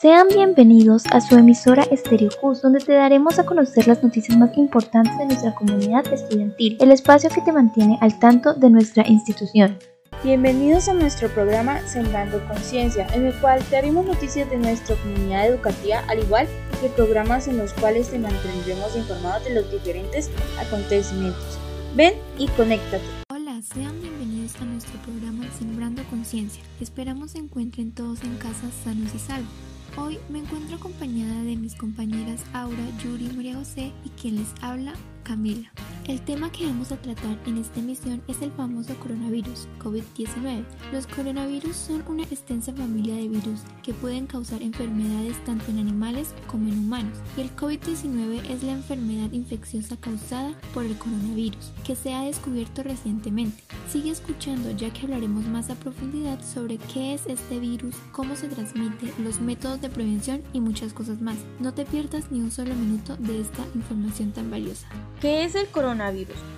Sean bienvenidos a su emisora Estéreo Cus, donde te daremos a conocer las noticias más importantes de nuestra comunidad estudiantil, el espacio que te mantiene al tanto de nuestra institución. Bienvenidos a nuestro programa Sembrando Conciencia, en el cual te haremos noticias de nuestra comunidad educativa, al igual que programas en los cuales te mantendremos informados de los diferentes acontecimientos. Ven y conéctate. Hola, sean bienvenidos a nuestro programa Sembrando Conciencia. Esperamos se encuentren todos en casa sanos y salvos. Hoy me encuentro acompañada de mis compañeras Aura, Yuri, María José y quien les habla, Camila. El tema que vamos a tratar en esta emisión es el famoso coronavirus, COVID-19. Los coronavirus son una extensa familia de virus que pueden causar enfermedades tanto en animales como en humanos. Y el COVID-19 es la enfermedad infecciosa causada por el coronavirus, que se ha descubierto recientemente. Sigue escuchando ya que hablaremos más a profundidad sobre qué es este virus, cómo se transmite, los métodos de prevención y muchas cosas más. No te pierdas ni un solo minuto de esta información tan valiosa. ¿Qué es el coronavirus?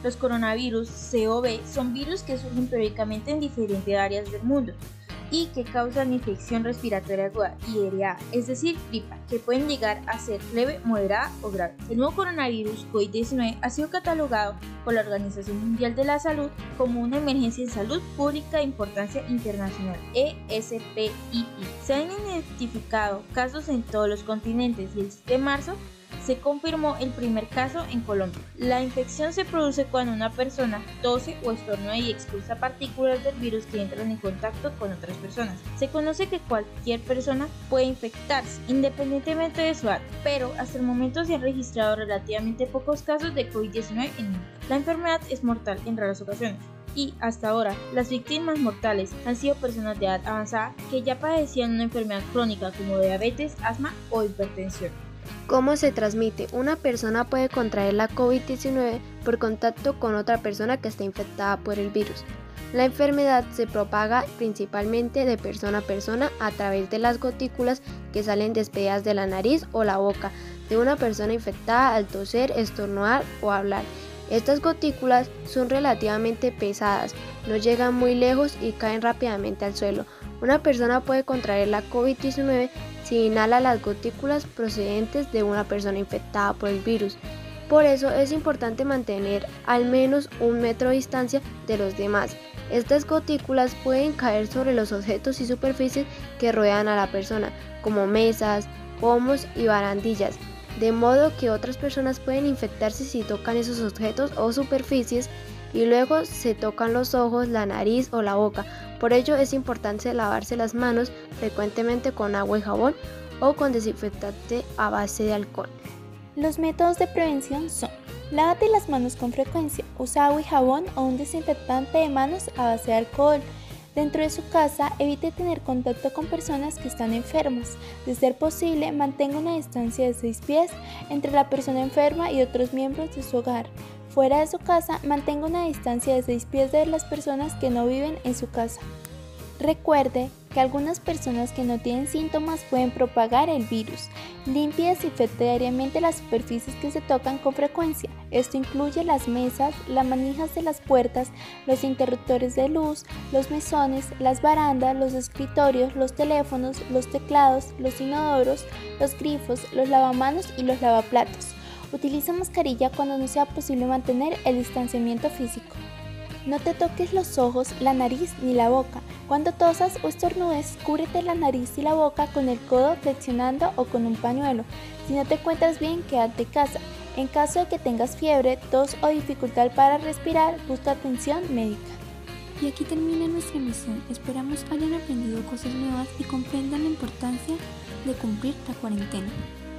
Los coronavirus COV son virus que surgen periódicamente en diferentes áreas del mundo y que causan infección respiratoria aguda IRA, es decir, gripa, que pueden llegar a ser leve, moderada o grave. El nuevo coronavirus COVID-19 ha sido catalogado por la Organización Mundial de la Salud como una emergencia de salud pública de importancia internacional, ESPII. Se han identificado casos en todos los continentes y el 7 de marzo se confirmó el primer caso en Colombia. La infección se produce cuando una persona tose o estornuda y expulsa partículas del virus que entran en contacto con otras personas. Se conoce que cualquier persona puede infectarse independientemente de su edad, pero hasta el momento se han registrado relativamente pocos casos de COVID-19 en mundo. La enfermedad es mortal en raras ocasiones y hasta ahora las víctimas mortales han sido personas de edad avanzada que ya padecían una enfermedad crónica como diabetes, asma o hipertensión. ¿Cómo se transmite? Una persona puede contraer la COVID-19 por contacto con otra persona que está infectada por el virus. La enfermedad se propaga principalmente de persona a persona a través de las gotículas que salen despedidas de la nariz o la boca de una persona infectada al toser, estornudar o hablar. Estas gotículas son relativamente pesadas, no llegan muy lejos y caen rápidamente al suelo. Una persona puede contraer la COVID-19 si inhala las gotículas procedentes de una persona infectada por el virus. Por eso es importante mantener al menos un metro de distancia de los demás. Estas gotículas pueden caer sobre los objetos y superficies que rodean a la persona, como mesas, pomos y barandillas, de modo que otras personas pueden infectarse si tocan esos objetos o superficies y luego se tocan los ojos, la nariz o la boca. Por ello es importante lavarse las manos frecuentemente con agua y jabón o con desinfectante a base de alcohol. Los métodos de prevención son Lávate las manos con frecuencia, usa agua y jabón o un desinfectante de manos a base de alcohol. Dentro de su casa, evite tener contacto con personas que están enfermas. De ser posible, mantenga una distancia de 6 pies entre la persona enferma y otros miembros de su hogar. Fuera de su casa, mantenga una distancia de 6 pies de las personas que no viven en su casa. Recuerde que algunas personas que no tienen síntomas pueden propagar el virus. Limpie y desinfecte diariamente las superficies que se tocan con frecuencia. Esto incluye las mesas, las manijas de las puertas, los interruptores de luz, los mesones, las barandas, los escritorios, los teléfonos, los teclados, los inodoros, los grifos, los lavamanos y los lavaplatos. Utiliza mascarilla cuando no sea posible mantener el distanciamiento físico. No te toques los ojos, la nariz ni la boca. Cuando tosas o estornudes, cúbrete la nariz y la boca con el codo flexionando o con un pañuelo. Si no te encuentras bien, quédate en casa. En caso de que tengas fiebre, tos o dificultad para respirar, busca atención médica. Y aquí termina nuestra emisión. Esperamos hayan aprendido cosas nuevas y comprendan la importancia de cumplir la cuarentena.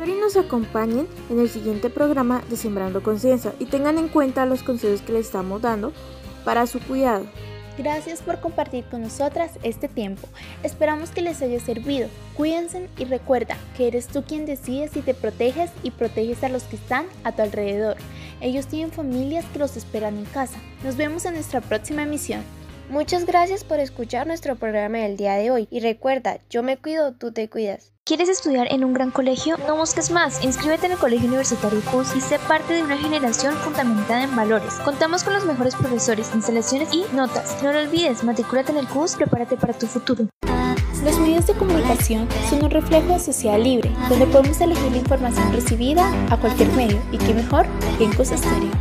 Espero y nos acompañen en el siguiente programa de Sembrando Conciencia y tengan en cuenta los consejos que les estamos dando para su cuidado. Gracias por compartir con nosotras este tiempo. Esperamos que les haya servido. Cuídense y recuerda que eres tú quien decide si te proteges y proteges a los que están a tu alrededor. Ellos tienen familias que los esperan en casa. Nos vemos en nuestra próxima emisión. Muchas gracias por escuchar nuestro programa del día de hoy y recuerda, yo me cuido, tú te cuidas. ¿Quieres estudiar en un gran colegio? No busques más. Inscríbete en el Colegio Universitario CUS y sé parte de una generación fundamentada en valores. Contamos con los mejores profesores, instalaciones y notas. No lo olvides, matricúlate en el CUS, prepárate para tu futuro. Los medios de comunicación son un reflejo de sociedad libre, donde podemos elegir la información recibida a cualquier medio y qué mejor que en Cosa Estéreo.